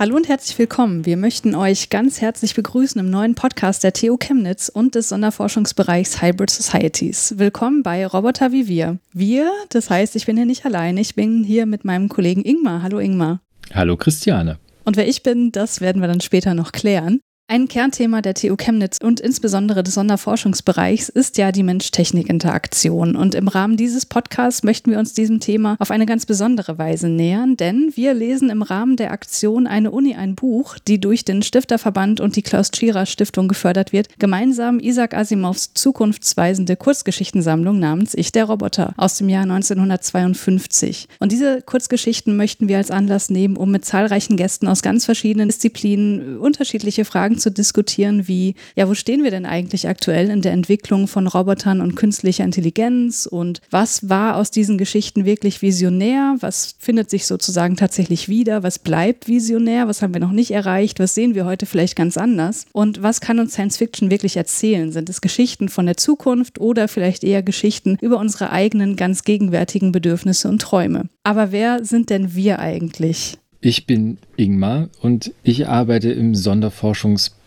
Hallo und herzlich willkommen. Wir möchten euch ganz herzlich begrüßen im neuen Podcast der TU Chemnitz und des Sonderforschungsbereichs Hybrid Societies. Willkommen bei Roboter wie wir. Wir, das heißt, ich bin hier nicht allein. Ich bin hier mit meinem Kollegen Ingmar. Hallo Ingmar. Hallo Christiane. Und wer ich bin, das werden wir dann später noch klären. Ein Kernthema der TU Chemnitz und insbesondere des Sonderforschungsbereichs ist ja die Mensch-Technik-Interaktion. Und im Rahmen dieses Podcasts möchten wir uns diesem Thema auf eine ganz besondere Weise nähern, denn wir lesen im Rahmen der Aktion Eine Uni ein Buch, die durch den Stifterverband und die Klaus Tschira Stiftung gefördert wird, gemeinsam Isaac Asimovs zukunftsweisende Kurzgeschichtensammlung namens Ich der Roboter aus dem Jahr 1952. Und diese Kurzgeschichten möchten wir als Anlass nehmen, um mit zahlreichen Gästen aus ganz verschiedenen Disziplinen unterschiedliche Fragen zu diskutieren wie, ja, wo stehen wir denn eigentlich aktuell in der Entwicklung von Robotern und künstlicher Intelligenz und was war aus diesen Geschichten wirklich visionär, was findet sich sozusagen tatsächlich wieder, was bleibt visionär, was haben wir noch nicht erreicht, was sehen wir heute vielleicht ganz anders und was kann uns Science Fiction wirklich erzählen? Sind es Geschichten von der Zukunft oder vielleicht eher Geschichten über unsere eigenen ganz gegenwärtigen Bedürfnisse und Träume? Aber wer sind denn wir eigentlich? Ich bin Ingmar und ich arbeite im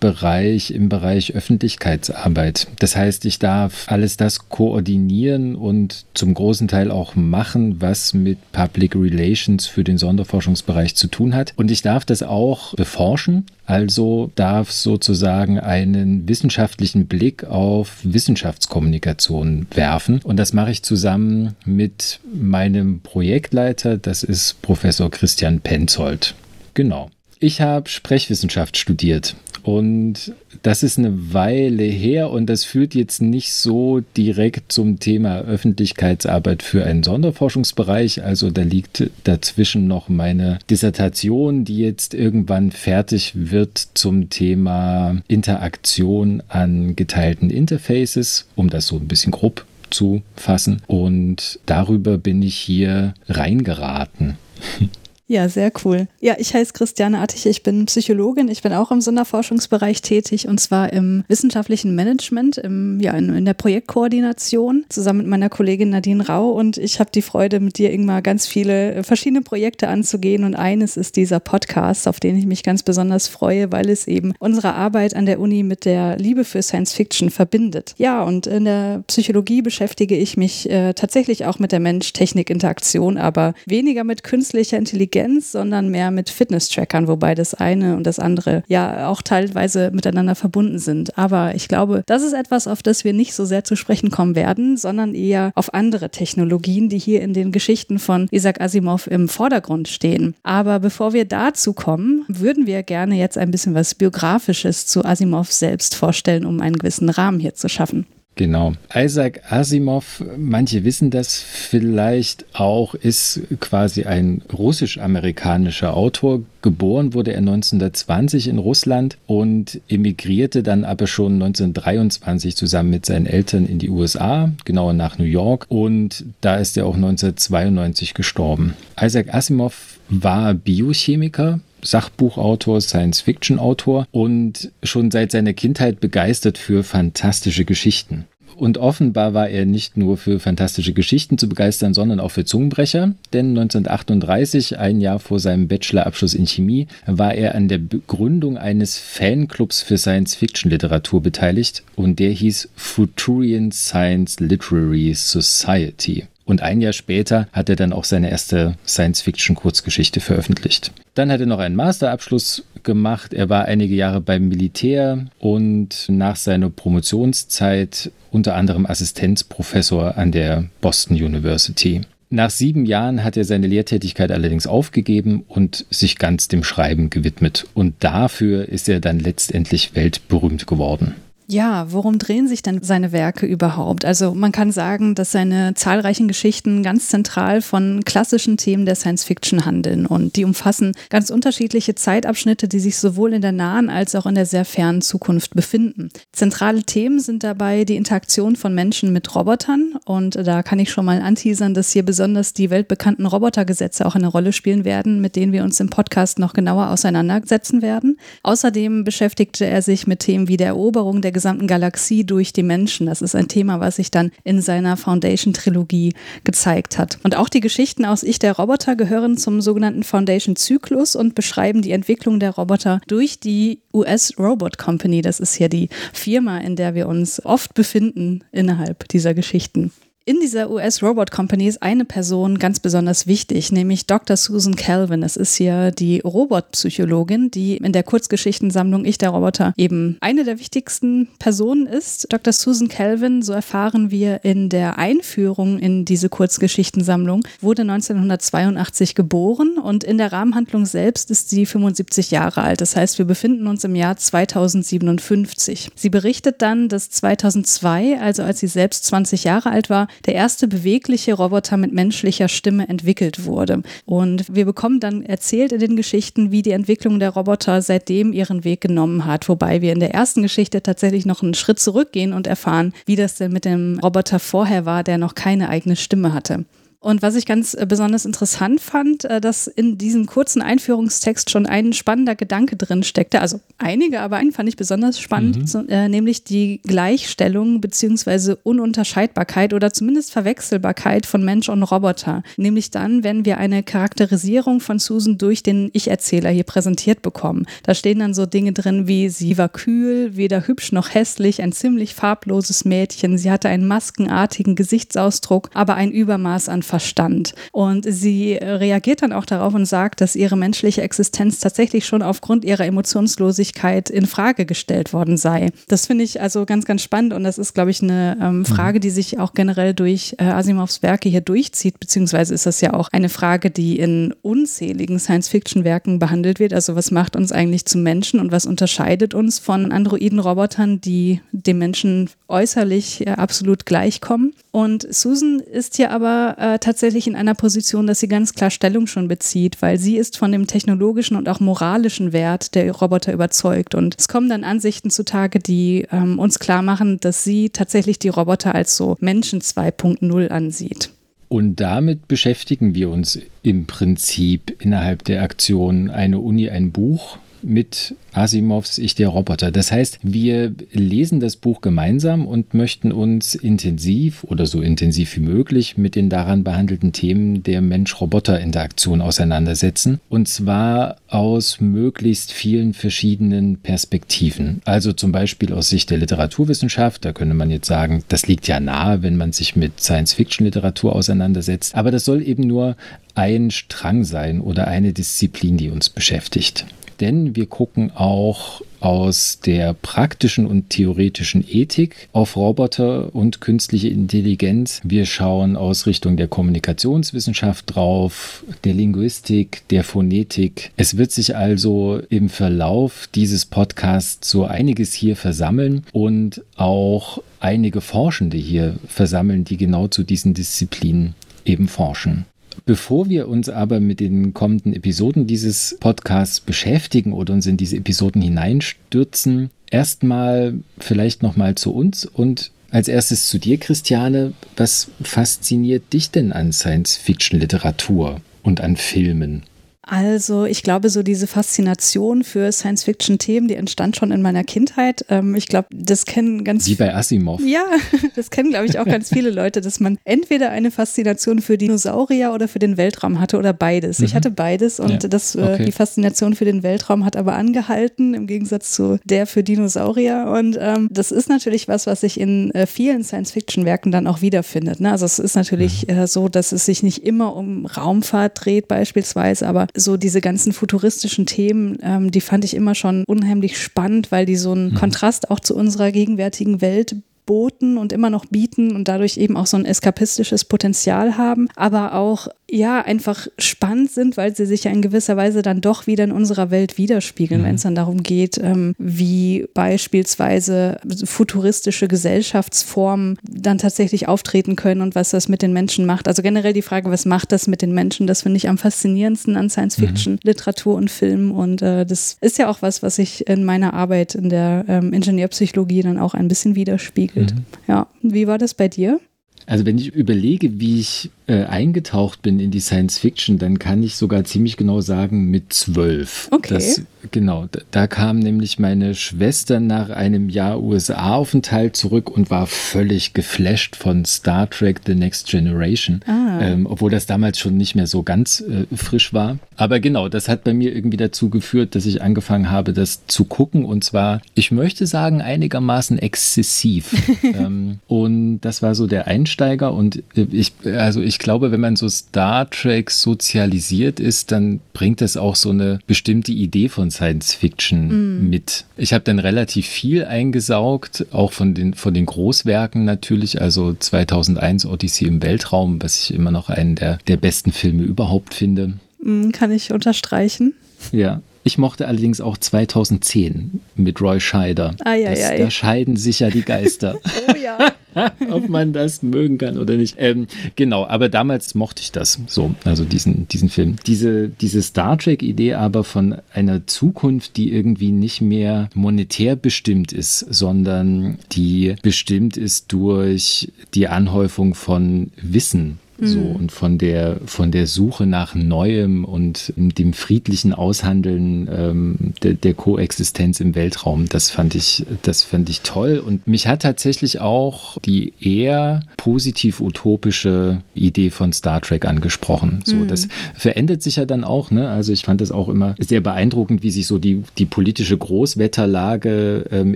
Sonderforschungsbereich im Bereich Öffentlichkeitsarbeit. Das heißt, ich darf alles das koordinieren und zum großen Teil auch machen, was mit Public Relations für den Sonderforschungsbereich zu tun hat. Und ich darf das auch beforschen, also darf sozusagen einen wissenschaftlichen Blick auf Wissenschaftskommunikation werfen. Und das mache ich zusammen mit meinem Projektleiter, das ist Professor Christian Penzold. Genau. Ich habe Sprechwissenschaft studiert und das ist eine Weile her und das führt jetzt nicht so direkt zum Thema Öffentlichkeitsarbeit für einen Sonderforschungsbereich. Also da liegt dazwischen noch meine Dissertation, die jetzt irgendwann fertig wird zum Thema Interaktion an geteilten Interfaces, um das so ein bisschen grob zu fassen. Und darüber bin ich hier reingeraten. Ja, sehr cool. Ja, ich heiße Christiane Attich, ich bin Psychologin, ich bin auch im Sonderforschungsbereich tätig und zwar im wissenschaftlichen Management, im, ja, in, in der Projektkoordination zusammen mit meiner Kollegin Nadine Rau und ich habe die Freude, mit dir, Ingmar, ganz viele äh, verschiedene Projekte anzugehen und eines ist dieser Podcast, auf den ich mich ganz besonders freue, weil es eben unsere Arbeit an der Uni mit der Liebe für Science Fiction verbindet. Ja, und in der Psychologie beschäftige ich mich äh, tatsächlich auch mit der Mensch-Technik-Interaktion, aber weniger mit künstlicher Intelligenz Intelligenz, sondern mehr mit Fitness-Trackern, wobei das eine und das andere ja auch teilweise miteinander verbunden sind. Aber ich glaube, das ist etwas, auf das wir nicht so sehr zu sprechen kommen werden, sondern eher auf andere Technologien, die hier in den Geschichten von Isaac Asimov im Vordergrund stehen. Aber bevor wir dazu kommen, würden wir gerne jetzt ein bisschen was Biografisches zu Asimov selbst vorstellen, um einen gewissen Rahmen hier zu schaffen. Genau. Isaac Asimov, manche wissen das vielleicht auch, ist quasi ein russisch-amerikanischer Autor. Geboren wurde er 1920 in Russland und emigrierte dann aber schon 1923 zusammen mit seinen Eltern in die USA, genauer nach New York. Und da ist er auch 1992 gestorben. Isaac Asimov war Biochemiker, Sachbuchautor, Science-Fiction-Autor und schon seit seiner Kindheit begeistert für fantastische Geschichten. Und offenbar war er nicht nur für fantastische Geschichten zu begeistern, sondern auch für Zungenbrecher. Denn 1938, ein Jahr vor seinem Bachelorabschluss in Chemie, war er an der Begründung eines Fanclubs für Science-Fiction-Literatur beteiligt und der hieß Futurian Science Literary Society. Und ein Jahr später hat er dann auch seine erste Science-Fiction-Kurzgeschichte veröffentlicht. Dann hat er noch einen Masterabschluss gemacht. Er war einige Jahre beim Militär und nach seiner Promotionszeit unter anderem Assistenzprofessor an der Boston University. Nach sieben Jahren hat er seine Lehrtätigkeit allerdings aufgegeben und sich ganz dem Schreiben gewidmet. Und dafür ist er dann letztendlich weltberühmt geworden. Ja, worum drehen sich denn seine Werke überhaupt? Also man kann sagen, dass seine zahlreichen Geschichten ganz zentral von klassischen Themen der Science Fiction handeln und die umfassen ganz unterschiedliche Zeitabschnitte, die sich sowohl in der nahen als auch in der sehr fernen Zukunft befinden. Zentrale Themen sind dabei die Interaktion von Menschen mit Robotern und da kann ich schon mal anteasern, dass hier besonders die weltbekannten Robotergesetze auch eine Rolle spielen werden, mit denen wir uns im Podcast noch genauer auseinandersetzen werden. Außerdem beschäftigte er sich mit Themen wie der Eroberung der gesamten Galaxie durch die Menschen. Das ist ein Thema, was sich dann in seiner Foundation-Trilogie gezeigt hat. Und auch die Geschichten aus Ich der Roboter gehören zum sogenannten Foundation-Zyklus und beschreiben die Entwicklung der Roboter durch die US Robot Company. Das ist hier die Firma, in der wir uns oft befinden innerhalb dieser Geschichten. In dieser US Robot Company ist eine Person ganz besonders wichtig, nämlich Dr. Susan Calvin. Das ist hier die Robotpsychologin, die in der Kurzgeschichtensammlung Ich der Roboter eben eine der wichtigsten Personen ist. Dr. Susan Calvin, so erfahren wir in der Einführung in diese Kurzgeschichtensammlung, wurde 1982 geboren und in der Rahmenhandlung selbst ist sie 75 Jahre alt. Das heißt, wir befinden uns im Jahr 2057. Sie berichtet dann, dass 2002, also als sie selbst 20 Jahre alt war, der erste bewegliche Roboter mit menschlicher Stimme entwickelt wurde. Und wir bekommen dann erzählt in den Geschichten, wie die Entwicklung der Roboter seitdem ihren Weg genommen hat, wobei wir in der ersten Geschichte tatsächlich noch einen Schritt zurückgehen und erfahren, wie das denn mit dem Roboter vorher war, der noch keine eigene Stimme hatte. Und was ich ganz äh, besonders interessant fand, äh, dass in diesem kurzen Einführungstext schon ein spannender Gedanke drin steckte. Also einige, aber einen fand ich besonders spannend, mhm. äh, nämlich die Gleichstellung bzw. Ununterscheidbarkeit oder zumindest Verwechselbarkeit von Mensch und Roboter. Nämlich dann, wenn wir eine Charakterisierung von Susan durch den Ich-Erzähler hier präsentiert bekommen. Da stehen dann so Dinge drin wie, sie war kühl, weder hübsch noch hässlich, ein ziemlich farbloses Mädchen. Sie hatte einen maskenartigen Gesichtsausdruck, aber ein Übermaß an Verstand. Und sie reagiert dann auch darauf und sagt, dass ihre menschliche Existenz tatsächlich schon aufgrund ihrer Emotionslosigkeit in Frage gestellt worden sei. Das finde ich also ganz, ganz spannend und das ist, glaube ich, eine ähm, mhm. Frage, die sich auch generell durch äh, Asimovs Werke hier durchzieht, beziehungsweise ist das ja auch eine Frage, die in unzähligen Science-Fiction-Werken behandelt wird. Also was macht uns eigentlich zu Menschen und was unterscheidet uns von Androiden-Robotern, die dem Menschen äußerlich äh, absolut gleichkommen? Und Susan ist hier aber äh, tatsächlich in einer Position, dass sie ganz klar Stellung schon bezieht, weil sie ist von dem technologischen und auch moralischen Wert der Roboter überzeugt. Und es kommen dann Ansichten zutage, die ähm, uns klar machen, dass sie tatsächlich die Roboter als so Menschen 2.0 ansieht. Und damit beschäftigen wir uns im Prinzip innerhalb der Aktion eine Uni, ein Buch mit Asimovs Ich der Roboter. Das heißt, wir lesen das Buch gemeinsam und möchten uns intensiv oder so intensiv wie möglich mit den daran behandelten Themen der Mensch-Roboter-Interaktion auseinandersetzen. Und zwar aus möglichst vielen verschiedenen Perspektiven. Also zum Beispiel aus Sicht der Literaturwissenschaft. Da könnte man jetzt sagen, das liegt ja nahe, wenn man sich mit Science-Fiction-Literatur auseinandersetzt. Aber das soll eben nur ein Strang sein oder eine Disziplin, die uns beschäftigt denn wir gucken auch aus der praktischen und theoretischen Ethik auf Roboter und künstliche Intelligenz. Wir schauen aus Richtung der Kommunikationswissenschaft drauf, der Linguistik, der Phonetik. Es wird sich also im Verlauf dieses Podcasts so einiges hier versammeln und auch einige Forschende hier versammeln, die genau zu diesen Disziplinen eben forschen. Bevor wir uns aber mit den kommenden Episoden dieses Podcasts beschäftigen oder uns in diese Episoden hineinstürzen, erstmal vielleicht nochmal zu uns und als erstes zu dir, Christiane. Was fasziniert dich denn an Science-Fiction-Literatur und an Filmen? Also ich glaube, so diese Faszination für Science-Fiction-Themen, die entstand schon in meiner Kindheit. Ähm, ich glaube, das kennen ganz Wie bei Asimov. Ja, das kennen, glaube ich, auch ganz viele Leute, dass man entweder eine Faszination für Dinosaurier oder für den Weltraum hatte oder beides. Mhm. Ich hatte beides und ja. das, äh, okay. die Faszination für den Weltraum hat aber angehalten, im Gegensatz zu der für Dinosaurier. Und ähm, das ist natürlich was, was sich in äh, vielen Science-Fiction-Werken dann auch wiederfindet. Ne? Also es ist natürlich mhm. äh, so, dass es sich nicht immer um Raumfahrt dreht beispielsweise, aber so diese ganzen futuristischen Themen, ähm, die fand ich immer schon unheimlich spannend, weil die so einen mhm. Kontrast auch zu unserer gegenwärtigen Welt boten und immer noch bieten und dadurch eben auch so ein eskapistisches Potenzial haben, aber auch ja einfach spannend sind, weil sie sich ja in gewisser Weise dann doch wieder in unserer Welt widerspiegeln, mhm. wenn es dann darum geht, ähm, wie beispielsweise futuristische Gesellschaftsformen dann tatsächlich auftreten können und was das mit den Menschen macht. Also generell die Frage, was macht das mit den Menschen, das finde ich am faszinierendsten an Science Fiction, mhm. Literatur und Film und äh, das ist ja auch was, was ich in meiner Arbeit in der ähm, Ingenieurpsychologie dann auch ein bisschen widerspiegelt. Mhm. Ja, wie war das bei dir? Also wenn ich überlege, wie ich äh, eingetaucht bin in die Science Fiction, dann kann ich sogar ziemlich genau sagen mit zwölf. Okay. Das, genau, da, da kam nämlich meine Schwester nach einem Jahr USA-Aufenthalt zurück und war völlig geflasht von Star Trek The Next Generation, Ah. ähm, obwohl das damals schon nicht mehr so ganz äh, frisch war. Aber genau, das hat bei mir irgendwie dazu geführt, dass ich angefangen habe, das zu gucken und zwar, ich möchte sagen, einigermaßen exzessiv. ähm, und das war so der Einsteiger und äh, ich, also ich glaube, wenn man so Star Trek sozialisiert ist, dann bringt das auch so eine bestimmte Idee von Science Fiction mit. Ich habe dann relativ viel eingesaugt, auch von den, von den Großwerken natürlich, also 2001 Odyssey im Weltraum, was ich immer noch einen der, der besten Filme überhaupt finde. Mm, Kann ich unterstreichen. Ja. Ich mochte allerdings auch 2010 mit Roy Scheider. Ei, ei, das, ei. Da scheiden sich ja die Geister. Oh ja. ob man das mögen kann oder nicht. Ähm, genau, aber damals mochte ich das so, also diesen, diesen Film. Diese, diese Star Trek-Idee aber von einer Zukunft, die irgendwie nicht mehr monetär bestimmt ist, sondern die bestimmt ist durch die Anhäufung von Wissen. So, und von der, von der Suche nach Neuem und dem friedlichen Aushandeln ähm, der, der Koexistenz im Weltraum, das fand ich, das fand ich toll. Und mich hat tatsächlich auch die eher positiv utopische Idee von Star Trek angesprochen. So, das verändert sich ja dann auch, ne? Also ich fand das auch immer sehr beeindruckend, wie sich so die, die politische Großwetterlage, ähm,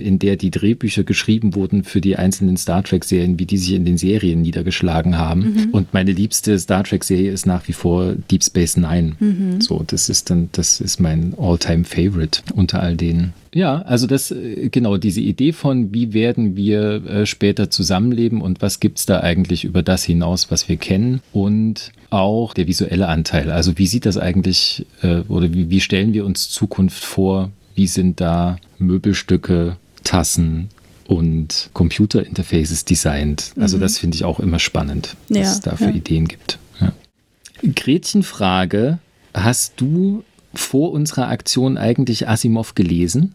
in der die Drehbücher geschrieben wurden für die einzelnen Star Trek-Serien, wie die sich in den Serien niedergeschlagen haben. Und meine liebste Star Trek-Serie ist nach wie vor Deep Space Nine. So, das ist dann, das ist mein All-Time-Favorite unter all denen. Ja, also das, äh, genau, diese Idee von, wie werden wir äh, später zusammenleben und was gibt's da eigentlich über das hinaus, was wir kennen und auch der visuelle Anteil. Also wie sieht das eigentlich äh, oder wie, wie stellen wir uns Zukunft vor? Wie sind da Möbelstücke, Tassen, und Computerinterfaces designt. Also das finde ich auch immer spannend, was Ja, es da für ja. Ideen gibt. Ja. Gretchenfrage, hast du vor unserer Aktion eigentlich Asimov gelesen?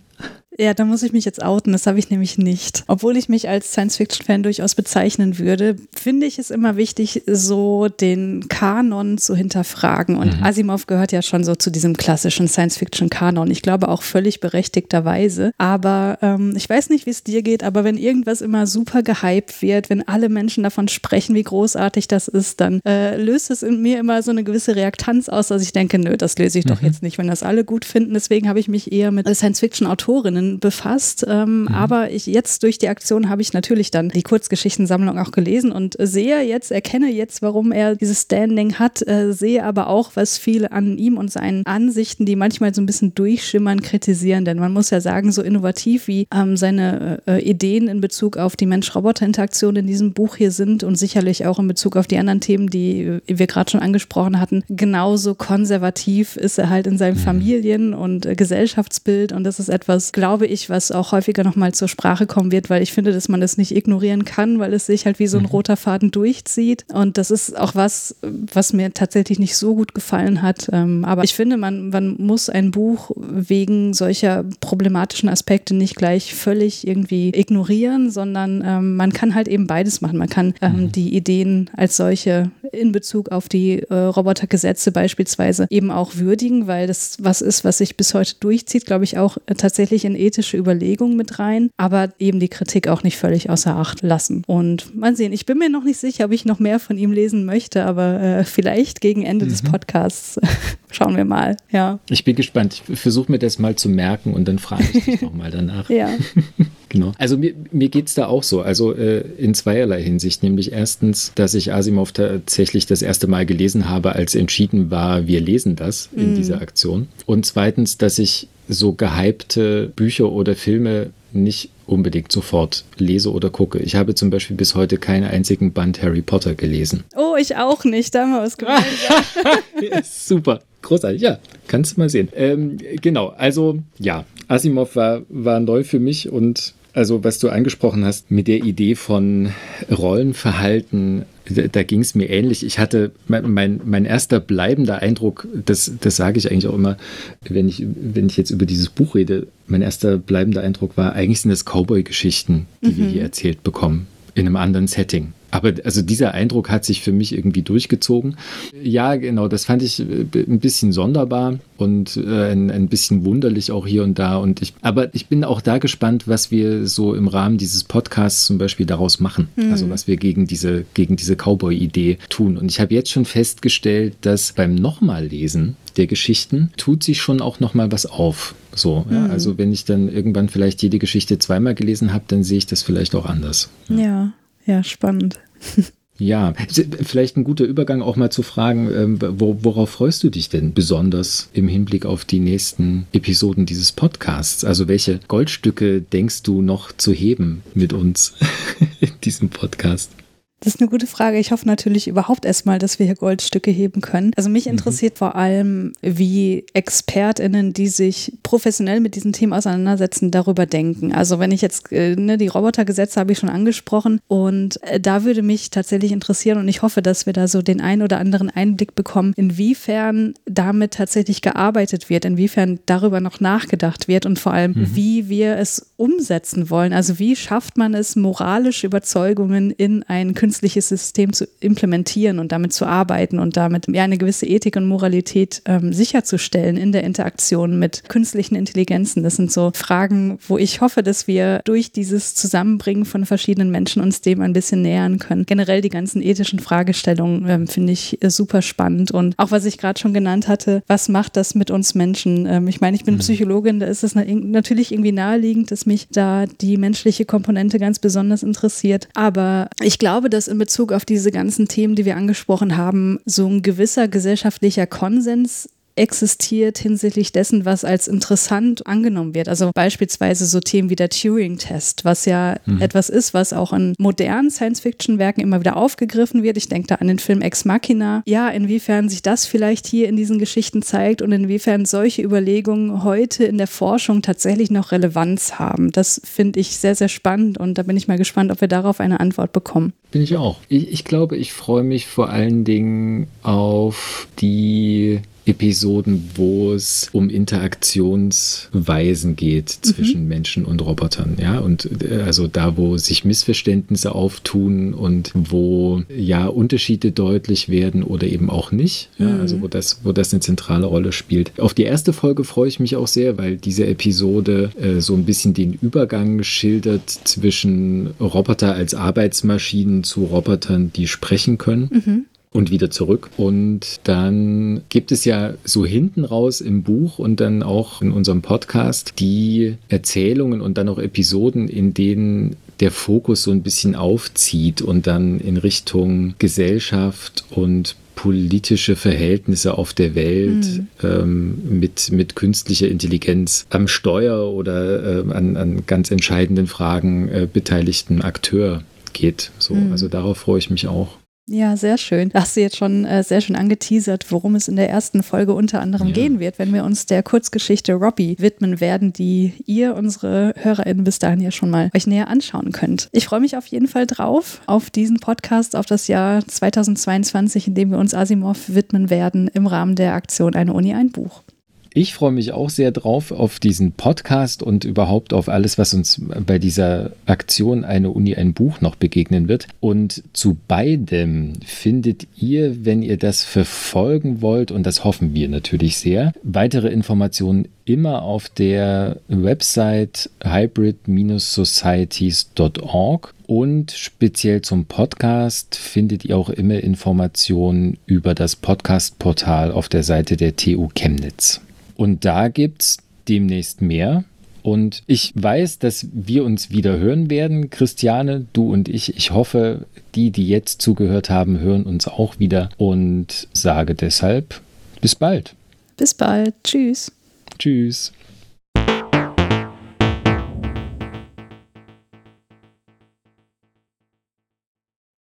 Ja, da muss ich mich jetzt outen. Das habe ich nämlich nicht. Obwohl ich mich als Science-Fiction-Fan durchaus bezeichnen würde, finde ich es immer wichtig, so den Kanon zu hinterfragen. Und Asimov gehört ja schon so zu diesem klassischen Science-Fiction-Kanon. Ich glaube auch völlig berechtigterweise. Aber ähm, ich weiß nicht, wie es dir geht, aber wenn irgendwas immer super gehypt wird, wenn alle Menschen davon sprechen, wie großartig das ist, dann äh, löst es in mir immer so eine gewisse Reaktanz aus, dass ich denke, nö, das lese ich doch jetzt nicht, wenn das alle gut finden. Deswegen habe ich mich eher mit Science-Fiction-Autorinnen befasst. Ähm, Aber ich jetzt durch die Aktion habe ich natürlich dann die Kurzgeschichtensammlung auch gelesen und sehe jetzt, erkenne jetzt, warum er dieses Standing hat, äh, sehe aber auch, was viele an ihm und seinen Ansichten, die manchmal so ein bisschen durchschimmern, kritisieren. Denn man muss ja sagen, so innovativ wie ähm, seine äh, Ideen in Bezug auf die Mensch-Roboter-Interaktion in diesem Buch hier sind und sicherlich auch in Bezug auf die anderen Themen, die äh, wir gerade schon angesprochen hatten, genauso konservativ ist er halt in seinem Familien- und äh, Gesellschaftsbild. Und das ist etwas, glaube ich, was auch häufiger nochmal zur Sprache kommen wird, weil ich finde, dass man das nicht ignorieren kann, weil es sich halt wie so ein roter Faden durchzieht. Und das ist auch was, was mir tatsächlich nicht so gut gefallen hat. Ähm, Aber ich finde, man, man muss ein Buch wegen solcher problematischen Aspekte nicht gleich völlig irgendwie ignorieren, sondern ähm, man kann halt eben beides machen. Man kann ähm, die Ideen als solche in Bezug auf die äh, Robotergesetze beispielsweise eben auch würdigen, weil das was ist, was sich bis heute durchzieht, glaube ich, auch äh, tatsächlich in ethische Überlegungen mit rein, aber eben die Kritik auch nicht völlig außer Acht lassen. Und mal sehen, ich bin mir noch nicht sicher, ob ich noch mehr von ihm lesen möchte, aber äh, vielleicht gegen Ende des Podcasts schauen wir mal. Ja. Ich bin gespannt. Ich versuche mir das mal zu merken und dann frage ich dich nochmal danach. Ja. Genau. Also mir, mir geht es da auch so, also äh, in zweierlei Hinsicht. Nämlich erstens, dass ich Asimov tatsächlich das erste Mal gelesen habe, als entschieden war, wir lesen das in dieser Aktion. Und zweitens, dass ich so gehypte Bücher oder Filme nicht unbedingt sofort lese oder gucke. Ich habe zum Beispiel bis heute keinen einzigen Band Harry Potter gelesen. Oh, ich auch nicht. Da haben wir was gemeinsam. Super, großartig. Ja, kannst du mal sehen. Ähm, genau, also ja, Asimov war, war neu für mich und also was du angesprochen hast mit der Idee von Rollenverhalten, da, da ging es mir ähnlich. Ich hatte mein, mein, mein erster bleibender Eindruck, das, das sage ich eigentlich auch immer, wenn ich, wenn ich jetzt über dieses Buch rede, mein erster bleibender Eindruck war, eigentlich sind das Cowboy-Geschichten, die wir hier erzählt bekommen, in einem anderen Setting. Aber also dieser Eindruck hat sich für mich irgendwie durchgezogen. Ja, genau, das fand ich äh, ein bisschen sonderbar und äh, ein, ein bisschen wunderlich auch hier und da. Und ich, aber ich bin auch da gespannt, was wir so im Rahmen dieses Podcasts zum Beispiel daraus machen. Mhm. Also was wir gegen diese, gegen diese Cowboy-Idee tun. Und ich habe jetzt schon festgestellt, dass beim nochmal lesen der Geschichten tut sich schon auch nochmal was auf. So, mhm. ja, also wenn ich dann irgendwann vielleicht jede Geschichte zweimal gelesen habe, dann sehe ich das vielleicht auch anders. ja, ja. Ja, spannend. Ja, vielleicht ein guter Übergang auch mal zu fragen, ähm, worauf freust du dich denn besonders im Hinblick auf die nächsten Episoden dieses Podcasts? Also welche Goldstücke denkst du noch zu heben mit uns in diesem Podcast? Das ist eine gute Frage. Ich hoffe natürlich überhaupt erstmal, dass wir hier Goldstücke heben können. Also mich mhm. interessiert mhm. vor allem, wie ExpertInnen, die sich professionell mit diesen Themen auseinandersetzen, darüber denken. Also wenn ich jetzt, äh, ne, die Robotergesetze habe ich schon angesprochen und äh, da würde mich tatsächlich interessieren und ich hoffe, dass wir da so den ein oder anderen Einblick bekommen, inwiefern damit tatsächlich gearbeitet wird, inwiefern darüber noch nachgedacht wird und vor allem, mhm. wie wir es umsetzen wollen. Also wie schafft man es, moralische Überzeugungen in ein künstliches künstliches System zu implementieren und damit zu arbeiten und damit ja, eine gewisse Ethik und Moralität ähm, sicherzustellen in der Interaktion mit künstlichen Intelligenzen. Das sind so Fragen, wo ich hoffe, dass wir durch dieses Zusammenbringen von verschiedenen Menschen uns dem ein bisschen nähern können. Generell die ganzen ethischen Fragestellungen ähm, finde ich äh, super spannend und auch was ich gerade schon genannt hatte, was macht das mit uns Menschen? Ähm, ich meine, ich bin mhm. Psychologin, da ist es natürlich irgendwie naheliegend, dass mich da die menschliche Komponente ganz besonders interessiert. Aber ich glaube, dass dass in Bezug auf diese ganzen Themen, die wir angesprochen haben, so ein gewisser gesellschaftlicher Konsens existiert hinsichtlich dessen, was als interessant angenommen wird. Also beispielsweise so Themen wie der Turing-Test, was ja mhm. etwas ist, was auch in modernen Science-Fiction-Werken immer wieder aufgegriffen wird. Ich denke da an den Film Ex Machina. Ja, inwiefern sich das vielleicht hier in diesen Geschichten zeigt und inwiefern solche Überlegungen heute in der Forschung tatsächlich noch Relevanz haben. Das finde ich sehr, sehr spannend und da bin ich mal gespannt, ob wir darauf eine Antwort bekommen. Bin ich auch. Ich, ich glaube, ich freue mich vor allen Dingen auf die Episoden, wo es um Interaktionsweisen geht zwischen mhm. Menschen und Robotern, ja, und äh, also da, wo sich Missverständnisse auftun und wo ja Unterschiede deutlich werden oder eben auch nicht, ja, mhm. also wo das, wo das eine zentrale Rolle spielt. Auf die erste Folge freue ich mich auch sehr, weil diese Episode äh, so ein bisschen den Übergang schildert zwischen Roboter als Arbeitsmaschinen zu Robotern, die sprechen können. Mhm und wieder zurück. Und dann gibt es ja so hinten raus im Buch und dann auch in unserem Podcast die Erzählungen und dann auch Episoden, in denen der Fokus so ein bisschen aufzieht und dann in Richtung Gesellschaft und politische Verhältnisse auf der Welt mhm. ähm, mit, mit künstlicher Intelligenz am Steuer oder äh, an, an ganz entscheidenden Fragen äh, beteiligten Akteur geht. So, mhm. Also darauf freue ich mich auch. Ja, sehr schön. Da hast du jetzt schon äh, sehr schön angeteasert, worum es in der ersten Folge unter anderem ja. gehen wird, wenn wir uns der Kurzgeschichte Robbie widmen werden, die ihr, unsere HörerInnen, bis dahin ja schon mal euch näher anschauen könnt. Ich freue mich auf jeden Fall drauf, auf diesen Podcast, auf das Jahr 2022, in dem wir uns Asimov widmen werden, im Rahmen der Aktion Eine Uni, ein Buch. Ich freue mich auch sehr drauf auf diesen Podcast und überhaupt auf alles, was uns bei dieser Aktion Eine Uni ein Buch noch begegnen wird. Und zu beidem findet ihr, wenn ihr das verfolgen wollt, und das hoffen wir natürlich sehr, weitere Informationen immer auf der Website hybrid-societies.org. Und speziell zum Podcast findet ihr auch immer Informationen über das Podcast-Portal auf der Seite der TU Chemnitz. Und da gibt es demnächst mehr. Und ich weiß, dass wir uns wieder hören werden, Christiane, du und ich. Ich hoffe, die, die jetzt zugehört haben, hören uns auch wieder und sage deshalb bis bald. Bis bald. Tschüss. Tschüss.